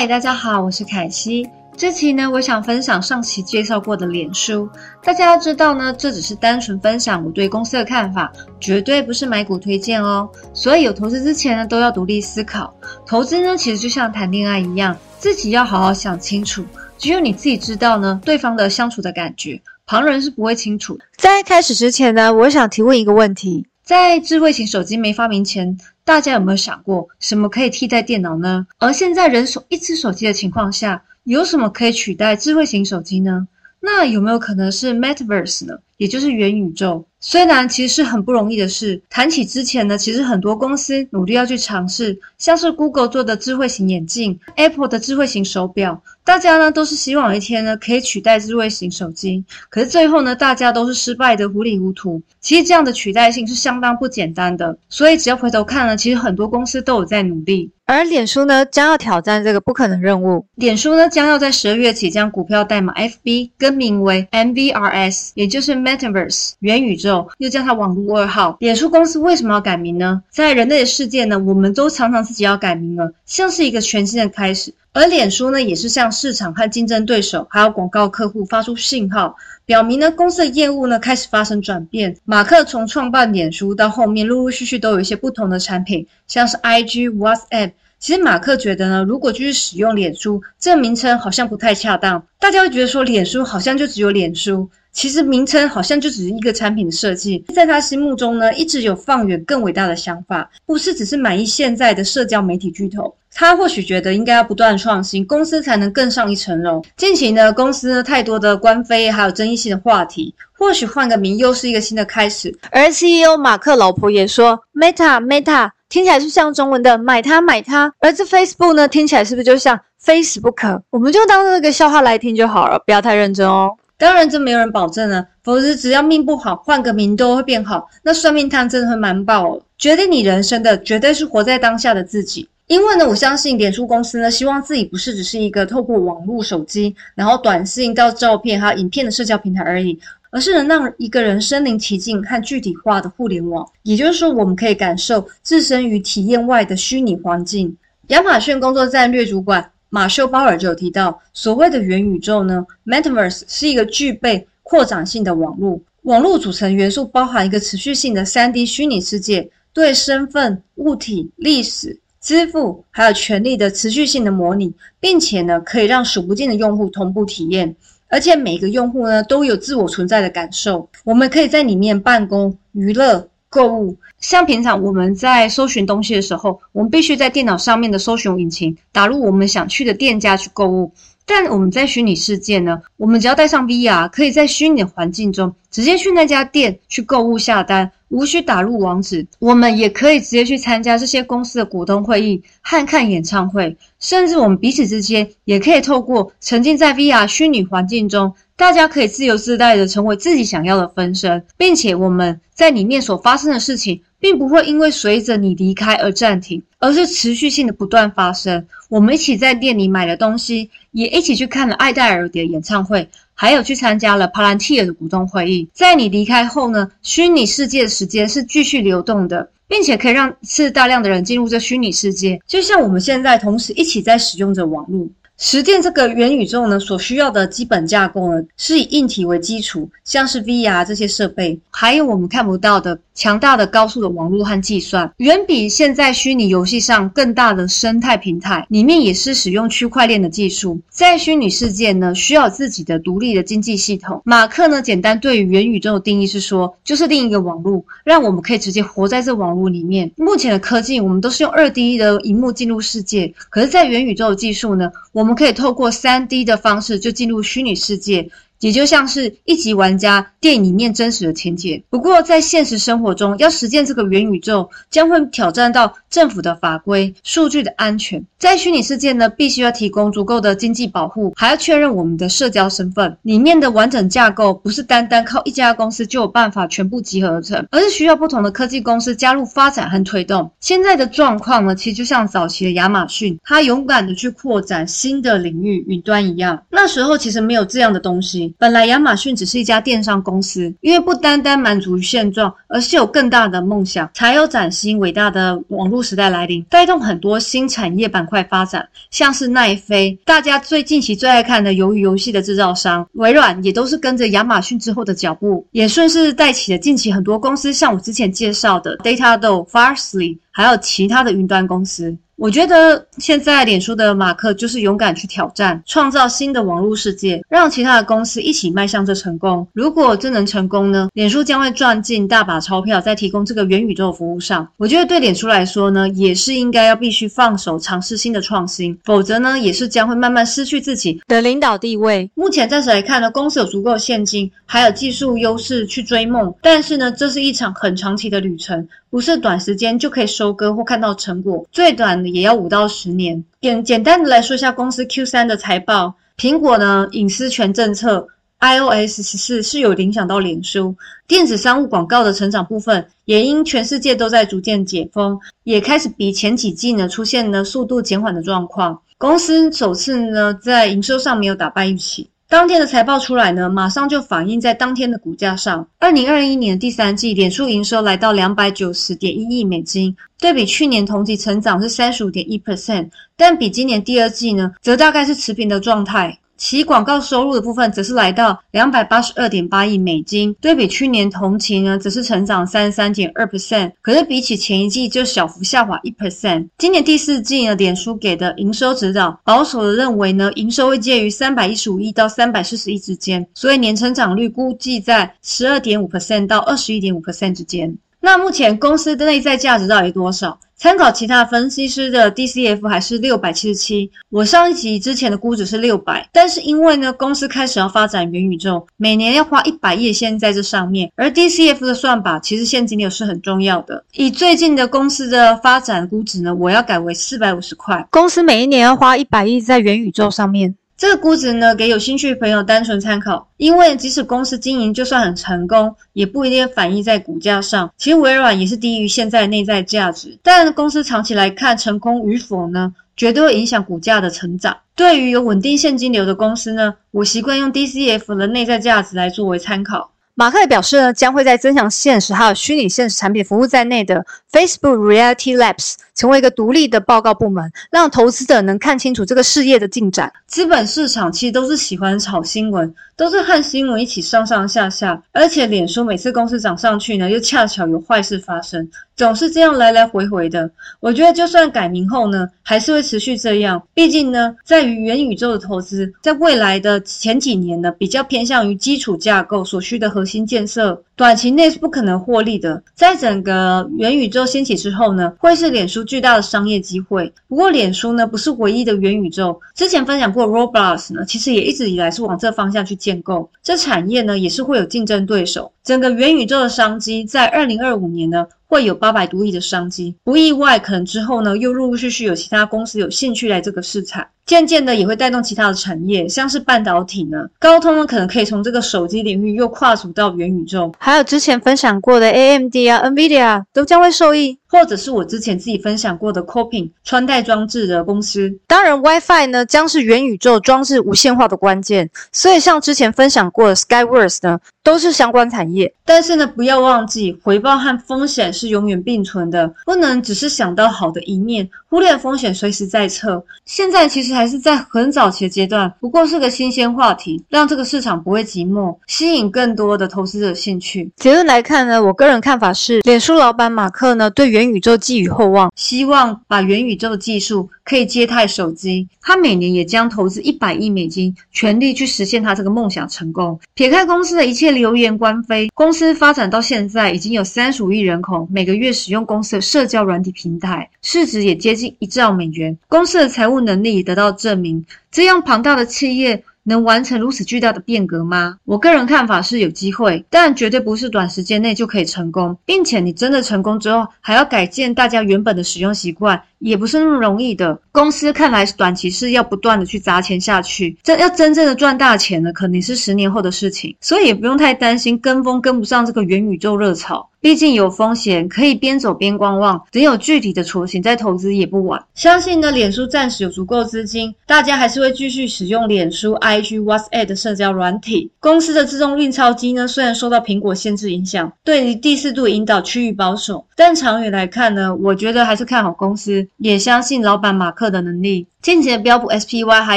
嗨，大家好，我是凯西。这期呢，我想分享上期介绍过的脸书。大家要知道呢，这只是单纯分享我对公司的看法，绝对不是买股推荐哦。所以有投资之前呢，都要独立思考。投资呢，其实就像谈恋爱一样，自己要好好想清楚。只有你自己知道呢，对方的相处的感觉，旁人是不会清楚。在开始之前呢，我想提问一个问题：在智慧型手机没发明前，大家有没有想过什么可以替代电脑呢？而现在人手一只手机的情况下，有什么可以取代智慧型手机呢？那有没有可能是 Metaverse 呢？也就是元宇宙？虽然其实是很不容易的事。谈起之前呢，其实很多公司努力要去尝试，像是 Google 做的智慧型眼镜，Apple 的智慧型手表，大家呢都是希望有一天呢可以取代智慧型手机。可是最后呢，大家都是失败的糊里糊涂。其实这样的取代性是相当不简单的。所以只要回头看呢，其实很多公司都有在努力。而脸书呢，将要挑战这个不可能任务。脸书呢，将要在十二月起将股票代码 FB 更名为 MVRS，也就是 Metaverse 元宇宙，又叫它网络二号。脸书公司为什么要改名呢？在人类的世界呢，我们都常常自己要改名了，像是一个全新的开始。而脸书呢，也是向市场和竞争对手，还有广告客户发出信号，表明呢公司的业务呢开始发生转变。马克从创办脸书到后面，陆陆续续都有一些不同的产品，像是 IG、WhatsApp。其实马克觉得呢，如果继续使用脸书这个名称，好像不太恰当。大家会觉得说，脸书好像就只有脸书，其实名称好像就只是一个产品的设计。在他心目中呢，一直有放远更伟大的想法，不是只是满意现在的社交媒体巨头。他或许觉得应该要不断创新，公司才能更上一层楼。近期呢，公司太多的官非还有争议性的话题，或许换个名又是一个新的开始。而 CEO 马克老婆也说，Meta Meta。听起来是像中文的买它买它，而这 Facebook 呢，听起来是不是就像 Facebook？我们就当这个笑话来听就好了，不要太认真哦。当然，这没有人保证了，否则只要命不好，换个名都会变好。那算命摊真的会蛮爆。决定你人生的，绝对是活在当下的自己。因为呢，我相信脸书公司呢，希望自己不是只是一个透过网络手机，然后短信到照片还有影片的社交平台而已。而是能让一个人身临其境和具体化的互联网，也就是说，我们可以感受置身于体验外的虚拟环境。亚马逊工作战略主管马修·鲍尔就有提到，所谓的元宇宙呢，Metaverse 是一个具备扩展性的网络。网络组成元素包含一个持续性的 3D 虚拟世界，对身份、物体、历史、支付还有权利的持续性的模拟，并且呢，可以让数不尽的用户同步体验。而且每个用户呢都有自我存在的感受，我们可以在里面办公、娱乐、购物。像平常我们在搜寻东西的时候，我们必须在电脑上面的搜寻引擎打入我们想去的店家去购物。但我们在虚拟世界呢，我们只要带上 VR，可以在虚拟的环境中直接去那家店去购物下单。无需打入网址，我们也可以直接去参加这些公司的股东会议和看演唱会，甚至我们彼此之间也可以透过沉浸在 VR 虚拟环境中，大家可以自由自在的成为自己想要的分身，并且我们在里面所发生的事情，并不会因为随着你离开而暂停，而是持续性的不断发生。我们一起在店里买了东西，也一起去看了艾戴尔的演唱会。还有去参加了 Palantir 的股东会议。在你离开后呢，虚拟世界的时间是继续流动的，并且可以让是大量的人进入这虚拟世界，就像我们现在同时一起在使用着网络。实践这个元宇宙呢，所需要的基本架构呢，是以硬体为基础，像是 VR 这些设备，还有我们看不到的强大的高速的网络和计算，远比现在虚拟游戏上更大的生态平台，里面也是使用区块链的技术。在虚拟世界呢，需要自己的独立的经济系统。马克呢，简单对于元宇宙的定义是说，就是另一个网络，让我们可以直接活在这网络里面。目前的科技，我们都是用二 D 的荧幕进入世界，可是，在元宇宙的技术呢，我们我们可以透过三 D 的方式就进入虚拟世界。也就像是一级玩家电影里面真实的情节。不过，在现实生活中，要实现这个元宇宙，将会挑战到政府的法规、数据的安全。在虚拟世界呢，必须要提供足够的经济保护，还要确认我们的社交身份。里面的完整架构不是单单靠一家公司就有办法全部集合而成，而是需要不同的科技公司加入发展和推动。现在的状况呢，其实就像早期的亚马逊，它勇敢的去扩展新的领域云端一样。那时候其实没有这样的东西。本来亚马逊只是一家电商公司，因为不单单满足于现状，而是有更大的梦想，才有崭新伟大的网络时代来临，带动很多新产业板块发展，像是奈飞，大家最近期最爱看的鱿鱼游戏的制造商微软，也都是跟着亚马逊之后的脚步，也顺势带起了近期很多公司，像我之前介绍的 Datado、Fastly，还有其他的云端公司。我觉得现在脸书的马克就是勇敢去挑战，创造新的网络世界，让其他的公司一起迈向这成功。如果真能成功呢？脸书将会赚进大把钞票，在提供这个元宇宙服务上。我觉得对脸书来说呢，也是应该要必须放手尝试新的创新，否则呢，也是将会慢慢失去自己的领导地位。目前暂时来看呢，公司有足够现金，还有技术优势去追梦，但是呢，这是一场很长期的旅程。不是短时间就可以收割或看到成果，最短的也要五到十年。简简单的来说一下公司 Q 三的财报，苹果呢隐私权政策 iOS 十四是有影响到脸书电子商务广告的成长部分，也因全世界都在逐渐解封，也开始比前几季呢出现了速度减缓的状况。公司首次呢在营收上没有打败预期。当天的财报出来呢，马上就反映在当天的股价上。二零二一年第三季，脸书营收来到两百九十点一亿美金，对比去年同期成长是三十五点一 percent，但比今年第二季呢，则大概是持平的状态。其广告收入的部分则是来到两百八十二点八亿美金，对比去年同期呢，则是成长三十三点二 percent。可是比起前一季就小幅下滑一 percent。今年第四季呢，脸书给的营收指导保守的认为呢，营收会介于三百一十五亿到三百四十亿之间，所以年成长率估计在十二点五 percent 到二十一点五 percent 之间。那目前公司的内在价值到底多少？参考其他分析师的 DCF 还是六百七十七。我上一集之前的估值是六百，但是因为呢公司开始要发展元宇宙，每年要花一百亿现在这上面，而 DCF 的算法其实现金流是很重要的。以最近的公司的发展估值呢，我要改为四百五十块。公司每一年要花一百亿在元宇宙上面。这个估值呢，给有兴趣的朋友单纯参考。因为即使公司经营就算很成功，也不一定反映在股价上。其实微软也是低于现在内在价值。但公司长期来看成功与否呢，绝对会影响股价的成长。对于有稳定现金流的公司呢，我习惯用 DCF 的内在价值来作为参考。马克也表示呢，将会在增强现实还有虚拟现实产品服务在内的 Facebook Reality Labs 成为一个独立的报告部门，让投资者能看清楚这个事业的进展。资本市场其实都是喜欢炒新闻，都是和新闻一起上上下下，而且脸书每次公司涨上去呢，又恰巧有坏事发生，总是这样来来回回的。我觉得就算改名后呢，还是会持续这样。毕竟呢，在于元宇宙的投资，在未来的前几年呢，比较偏向于基础架构所需的核心。建设短期内是不可能获利的。在整个元宇宙兴起之后呢，会是脸书巨大的商业机会。不过，脸书呢不是唯一的元宇宙。之前分享过，Roblox 呢其实也一直以来是往这方向去建构。这产业呢也是会有竞争对手。整个元宇宙的商机，在二零二五年呢会有八百多亿的商机，不意外。可能之后呢又陆陆续续有其他公司有兴趣来这个市场。渐渐的也会带动其他的产业，像是半导体呢，高通呢可能可以从这个手机领域又跨足到元宇宙，还有之前分享过的 AMD 啊、NVIDIA 都将会受益。或者是我之前自己分享过的 Coping 穿戴装置的公司，当然 WiFi 呢将是元宇宙装置无线化的关键，所以像之前分享过的 Skyworth 呢，都是相关产业。但是呢，不要忘记回报和风险是永远并存的，不能只是想到好的一面，忽略风险随时在测。现在其实还是在很早期的阶段，不过是个新鲜话题，让这个市场不会寂寞，吸引更多的投资者兴趣。结论来看呢，我个人看法是，脸书老板马克呢对元元宇宙寄予厚望，希望把元宇宙的技术可以接太手机。他每年也将投资一百亿美金，全力去实现他这个梦想成功。撇开公司的一切流言官非，公司发展到现在已经有三十五亿人口每个月使用公司的社交软体平台，市值也接近一兆美元。公司的财务能力得到证明，这样庞大的企业。能完成如此巨大的变革吗？我个人看法是有机会，但绝对不是短时间内就可以成功，并且你真的成功之后，还要改建大家原本的使用习惯，也不是那么容易的。公司看来短期是要不断的去砸钱下去，真要真正的赚大钱呢，肯定是十年后的事情，所以也不用太担心跟风跟不上这个元宇宙热潮。毕竟有风险，可以边走边观望，等有具体的雏形再投资也不晚。相信呢，脸书暂时有足够资金，大家还是会继续使用脸书、IG、WhatsApp 的社交软体。公司的自动印钞机呢，虽然受到苹果限制影响，对于第四度引导趋于保守，但长远来看呢，我觉得还是看好公司，也相信老板马克的能力。近期的标普 SPY 还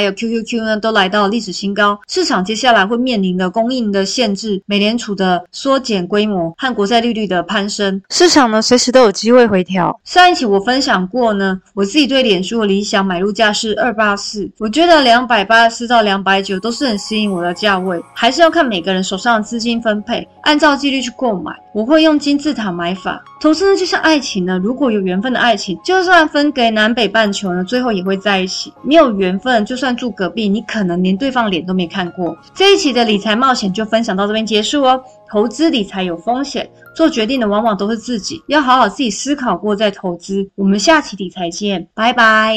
有 QQQ 呢，都来到历史新高。市场接下来会面临的供应的限制、美联储的缩减规模和国债利率的攀升，市场呢随时都有机会回调。上一期我分享过呢，我自己对脸书的理想买入价是二八四，我觉得两百八十四到两百九都是很吸引我的价位，还是要看每个人手上的资金分配，按照纪律去购买。我会用金字塔买法。投资呢就像爱情呢，如果有缘分的爱情，就算分给南北半球呢，最后也会在一起。没有缘分，就算住隔壁，你可能连对方脸都没看过。这一期的理财冒险就分享到这边结束哦。投资理财有风险，做决定的往往都是自己，要好好自己思考过再投资。我们下期理财见，拜拜。